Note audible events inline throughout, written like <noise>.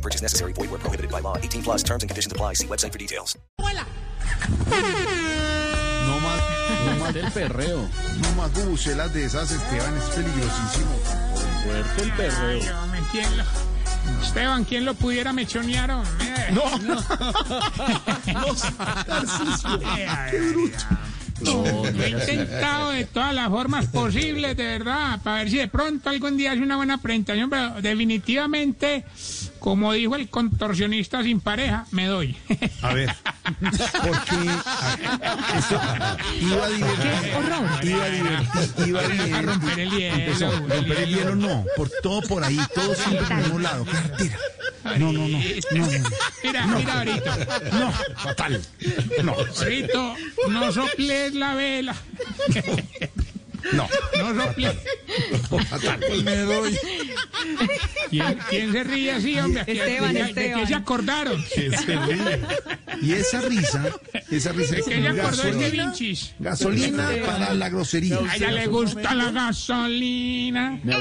No purchase necessary. Void where prohibited by law. 18 plus terms and conditions apply. See website for details. No más, no más El perreo. no más bubucelas de esas, Esteban, es peligrosísimo. Fuerte el perreo. Ay, hombre, ¿quién lo... Esteban, ¿quién lo pudiera mechonear? hombre? No, no, <laughs> Tarcisio, Ay, qué bruto. No, he así. intentado de todas las formas posibles, de verdad, para ver si de pronto algún día hace una buena presentación, pero definitivamente, como dijo el contorsionista sin pareja, me doy. A ver, <laughs> porque esto iba a divertir, iba a divertir, iba a A romper el hielo. Empezó, el romper el hielo no, por todo por ahí, todo siempre por mismo lado, cartera. No, no, no, no, <laughs> no, Mira, mira, ahorita. no, fatal. No, Ahorita, no soples la vela. no, No soples. fatal. Me doy. ¿Quién, quién se ríe así, hombre? ¿De- Esteban, de, ¿De Esteban. qué se acordaron? Y esa risa, esa risa ¿De es qué se acordó este gasolina, Vinchis? gasolina para la grosería. A ella le gusta la gasolina. Me.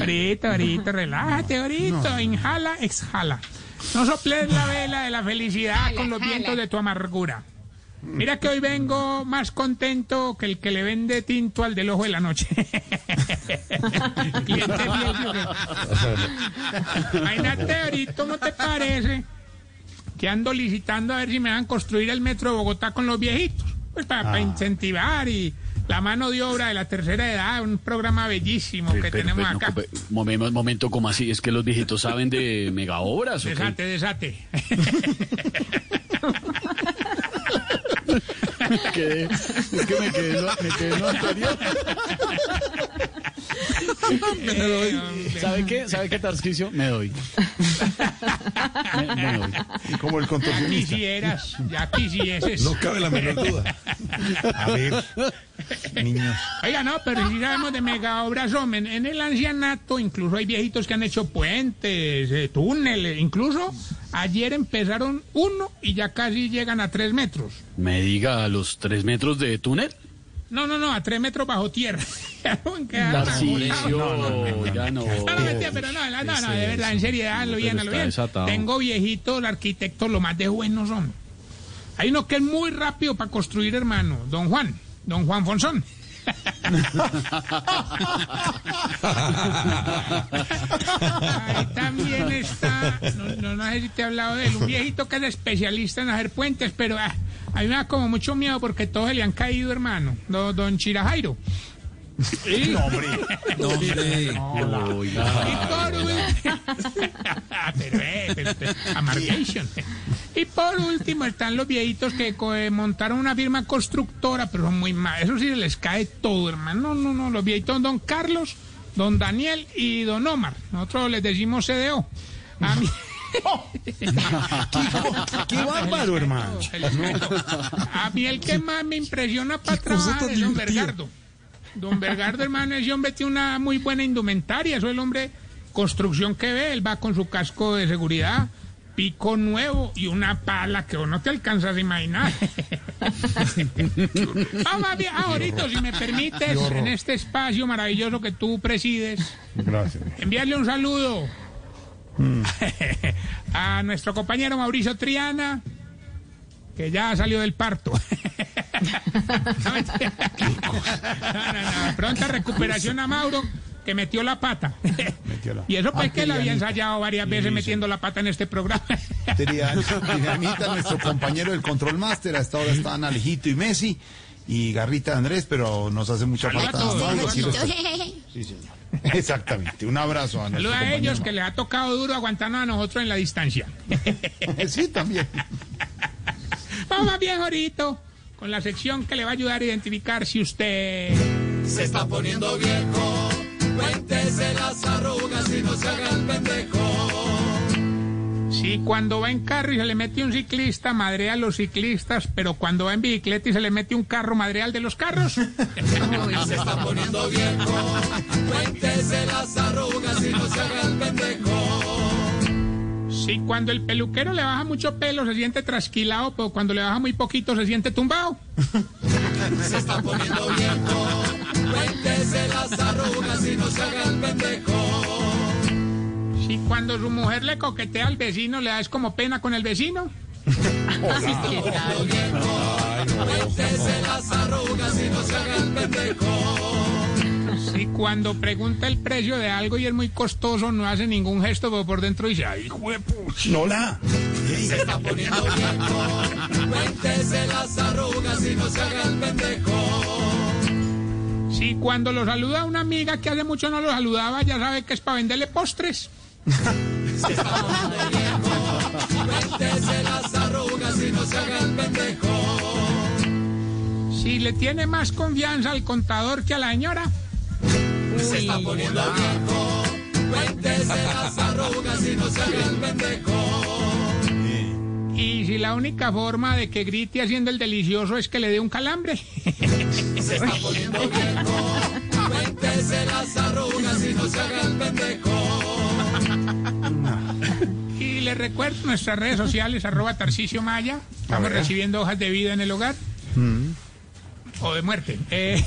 Ahorita, <laughs> ahorita, relájate, ahorita. Inhala, exhala. No soples la vela de la felicidad con los vientos de tu amargura. Mira que hoy vengo más contento que el que le vende tinto al del ojo de la noche. <laughs> Imagínate ahorita, ¿no te parece? Que ando licitando a ver si me van a construir el metro de Bogotá con los viejitos. Pues para, para incentivar y la mano de obra de la tercera edad, un programa bellísimo que Pero, tenemos pero, acá. momento, momento, como así? ¿Es que los viejitos saben de mega obras qué? Desate, <laughs> desate. ¿Qué? Es que me quedé, me quedé en lo anterior. ¿Sabe qué? ¿Sabe qué, Tarcisio? Me doy. Me, me doy. Y como el Ya contorsionista. quisieras, ya quisieses. No cabe la menor duda. A ver, niños. Oiga, no, pero si sabemos de mega obras, hombre, en, en el ancianato incluso hay viejitos que han hecho puentes, eh, túneles, incluso ayer empezaron uno y ya casi llegan a tres metros. Me diga, ¿a los tres metros de túnel? No, no, no, a tres metros bajo tierra. <laughs> Tarcisio, ya no. No, no, mentira, pero no, no, no, de verdad, en seriedad, lo bien, lo bien. desatado. Tengo viejitos, arquitectos, lo más de buenos son. Hay uno que es muy rápido para construir, hermano, don Juan, don Juan Fonsón. Ahí también está, no, no, sé si te he hablado de él, un viejito que es especialista en hacer puentes, pero ah, a mí me da como mucho miedo porque todos le han caído, hermano, don, don Chirajairo. Sí. Pero, eh, pero, pero, amargation. Y por último están los viejitos que eh, montaron una firma constructora, pero son muy mal. Eso sí se les cae todo, hermano. No, no, no. Los viejitos don Carlos, don Daniel y don Omar. Nosotros les decimos CDO. A mí, <laughs> Qué bárbaro, hermano. a mí el que más me impresiona para trabajar es don Bergardo. Don Bergardo, hermano, ese hombre tiene una muy buena indumentaria. Eso es el hombre construcción que ve. Él va con su casco de seguridad, pico nuevo y una pala que vos no te alcanzas a imaginar. <laughs> Vamos bien, ahorita, si me permites, en este espacio maravilloso que tú presides, Gracias. enviarle un saludo <laughs> a nuestro compañero Mauricio Triana, que ya salió del parto. <laughs> No, mentira. No, no, no. Pronta recuperación a Mauro, que metió la pata. Metió la- Y eso pues Ah, que él había ensayado varias veces metiendo la pata en este programa. Trianita, <laughs> nuestro compañero del Control Master, hasta ahora están Alejito y Messi y Garrita Andrés, pero nos hace mucha falta. todos. Sí, señor. Exactamente. Un abrazo a Saluda a ellos que les ha tocado duro aguantarnos a nosotros en la distancia. <laughs> Sí, también. Vamos más bien, Jorito, con la sección que le va a ayudar a identificar si usted... Se está poniendo viejo, cuéntese las arrugas y no se haga el pendejo. Si cuando va en carro y se le mete un ciclista, madrea a los ciclistas, pero cuando va en bicicleta y se le mete un carro, madrea al de los carros. <laughs> Se está poniendo viejo, cuéntese las arrugas y no se haga el pendejo. Si cuando el peluquero le baja mucho pelo se siente trasquilado, pero cuando le baja muy poquito se siente tumbado. <laughs> Se está poniendo viejo, cuéntese las arrugas y no se haga el pendejo. Si cuando su mujer le coquetea al vecino, le da es como pena con el vecino. Cuéntese las arrugas y no se haga el pendejo. Si cuando pregunta el precio de algo y es muy costoso, no hace ningún gesto, pero por dentro dice, ay, pucha". No la. Se está poniendo viejo, cuéntese las arrugas y no se haga el pendejo. Si cuando lo saluda una amiga que hace mucho no lo saludaba, ya sabe que es para venderle postres. <laughs> Se está poniendo viejo, cuéntese las arrugas y no se haga el pendejo. Si le tiene más confianza al contador que a la señora. Se está poniendo viejo, cuéntese las arrugas y no se haga el pendejo. Y si la única forma de que grite haciendo el delicioso es que le dé un calambre. Se está poniendo viejo, cuéntese las arrugas y no se haga el pendejo. Y le recuerdo nuestras redes sociales, arroba Tarcicio Maya. Estamos recibiendo hojas de vida en el hogar. O de muerte. Eh,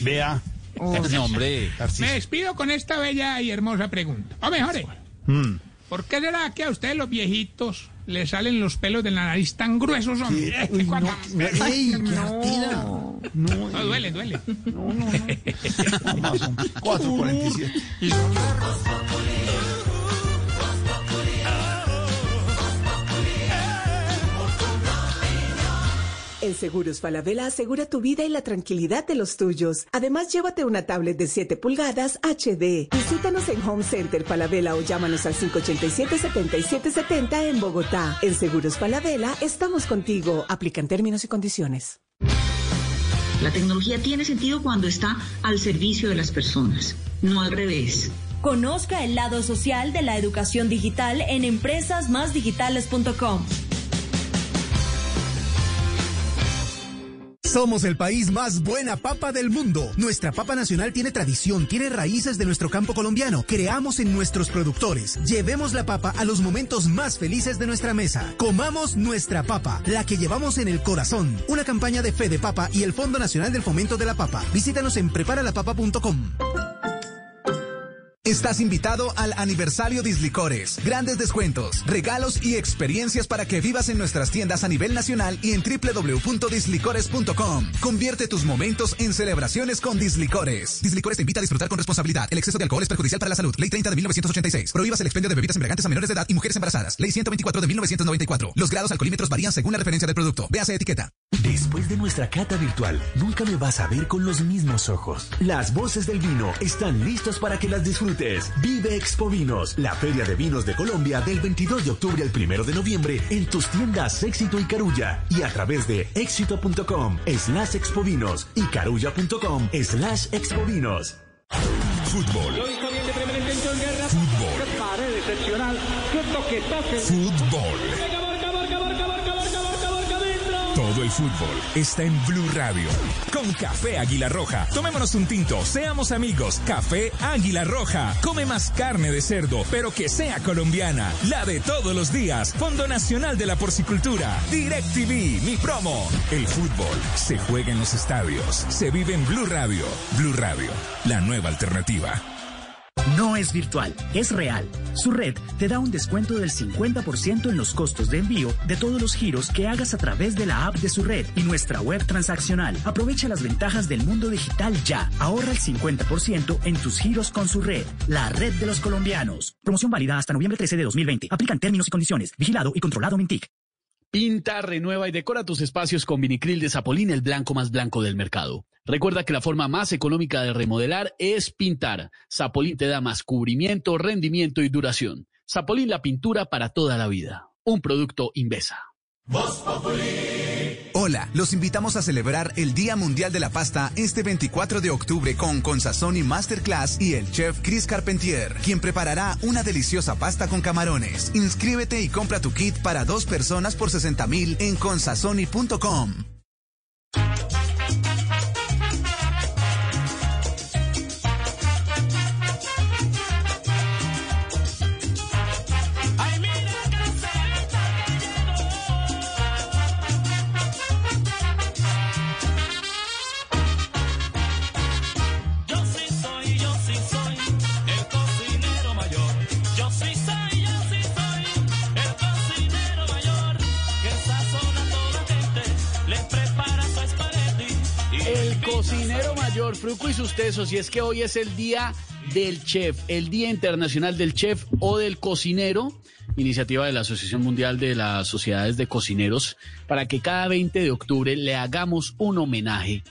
Vea. No, hombre. me despido con esta bella y hermosa pregunta. O mejor, eh, Mm. ¿por qué será que a ustedes los viejitos le salen los pelos de la nariz tan gruesos, hombre? <laughs> Uy, Cuando- no. No, No, duele, duele. no, no. Amazon <laughs> 447. En Seguros Falabella asegura tu vida y la tranquilidad de los tuyos. Además, llévate una tablet de 7 pulgadas HD. Visítanos en Home Center Falabella o llámanos al 587-7770 en Bogotá. En Seguros Falabella estamos contigo. Aplican términos y condiciones. La tecnología tiene sentido cuando está al servicio de las personas, no al revés. Conozca el lado social de la educación digital en empresasmásdigitales.com. Somos el país más buena papa del mundo. Nuestra papa nacional tiene tradición, tiene raíces de nuestro campo colombiano. Creamos en nuestros productores. Llevemos la papa a los momentos más felices de nuestra mesa. Comamos nuestra papa, la que llevamos en el corazón. Una campaña de Fede Papa y el Fondo Nacional del Fomento de la Papa. Visítanos en preparalapapa.com. Estás invitado al aniversario Dislicores. Grandes descuentos, regalos y experiencias para que vivas en nuestras tiendas a nivel nacional y en www.dislicores.com. Convierte tus momentos en celebraciones con Dislicores. Dislicores te invita a disfrutar con responsabilidad. El exceso de alcohol es perjudicial para la salud. Ley 30 de 1986. Prohíbas el expendio de bebidas embriagantes a menores de edad y mujeres embarazadas. Ley 124 de 1994. Los grados alcoholímetros varían según la referencia del producto. Véase etiqueta. Después de nuestra cata virtual, nunca me vas a ver con los mismos ojos. Las voces del vino están listas para que las disfrutes. Vive Expo Vinos, la feria de vinos de Colombia del 22 de octubre al 1 de noviembre en tus tiendas Éxito y Carulla y a través de éxito.com slash expovinos y carulla.com slash expovinos. Fútbol. Fútbol. Fútbol. Todo el fútbol está en Blue Radio. Con Café Águila Roja. Tomémonos un tinto, seamos amigos. Café Águila Roja. Come más carne de cerdo, pero que sea colombiana. La de todos los días. Fondo Nacional de la Porcicultura. Direct TV, mi promo. El fútbol se juega en los estadios. Se vive en Blue Radio. Blue Radio, la nueva alternativa. No es virtual, es real. Su red te da un descuento del 50% en los costos de envío de todos los giros que hagas a través de la app de su red y nuestra web transaccional. Aprovecha las ventajas del mundo digital ya. Ahorra el 50% en tus giros con su red, la red de los colombianos. Promoción válida hasta noviembre 13 de 2020. Aplican términos y condiciones. Vigilado y controlado Mintic. Pinta, renueva y decora tus espacios con vinicril de Zapolín, el blanco más blanco del mercado. Recuerda que la forma más económica de remodelar es pintar. Zapolín te da más cubrimiento, rendimiento y duración. Zapolín la pintura para toda la vida. Un producto Invesa. Hola, los invitamos a celebrar el Día Mundial de la Pasta este 24 de octubre con Consazón y Masterclass y el chef Chris Carpentier, quien preparará una deliciosa pasta con camarones. Inscríbete y compra tu kit para dos personas por 60 mil en consazoni.com. mayor, Fruco y sus tesos, y es que hoy es el día del chef, el Día Internacional del Chef o del Cocinero, iniciativa de la Asociación Mundial de las Sociedades de Cocineros, para que cada 20 de octubre le hagamos un homenaje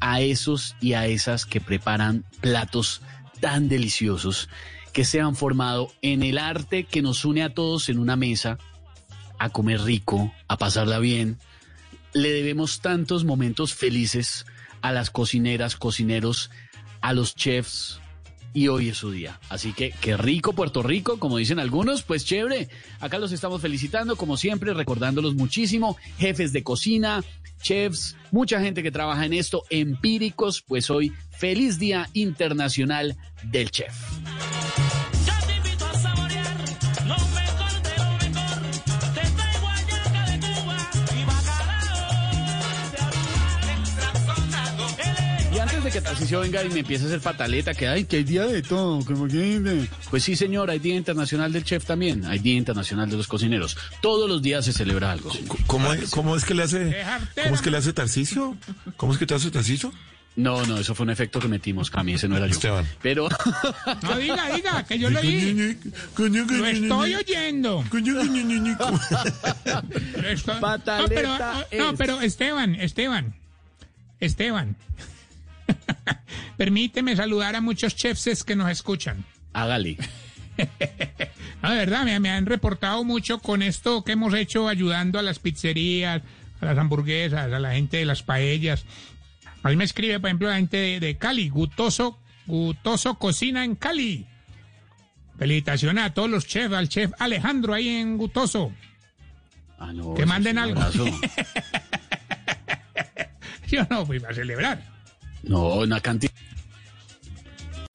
a esos y a esas que preparan platos tan deliciosos, que se han formado en el arte que nos une a todos en una mesa, a comer rico, a pasarla bien. Le debemos tantos momentos felices a las cocineras, cocineros, a los chefs. Y hoy es su día. Así que qué rico Puerto Rico, como dicen algunos, pues chévere. Acá los estamos felicitando, como siempre, recordándolos muchísimo. Jefes de cocina, chefs, mucha gente que trabaja en esto, empíricos, pues hoy feliz Día Internacional del Chef. Que Tarcisio venga y me empiece a hacer pataleta, que hay que hay día de todo, como que Pues sí, señor, hay Día Internacional del Chef también, hay Día Internacional de los Cocineros. Todos los días se celebra algo. ¿Cómo es, cómo es que le hace, cómo es que le hace Tarcicio? ¿Cómo es que te hace Tarcicio? No, no, eso fue un efecto que metimos, Cami, ese no era yo. Esteban. Pero... <laughs> No, diga, diga, que yo lo oí. Lo estoy oyendo. Estoy- No, pero, no, pero Esteban, Esteban, Esteban. Permíteme saludar a muchos chefs que nos escuchan. Hágale. <laughs> De verdad, me, me han reportado mucho con esto que hemos hecho ayudando a las pizzerías, a las hamburguesas, a la gente de las paellas. A mí me escribe, por ejemplo, la gente de, de Cali, Gutoso, Gutoso Cocina en Cali. Felicitaciones a todos los chefs, al chef Alejandro ahí en Gutoso. Ah, no, que manden algo. <laughs> Yo no fui a celebrar. No, una cantidad.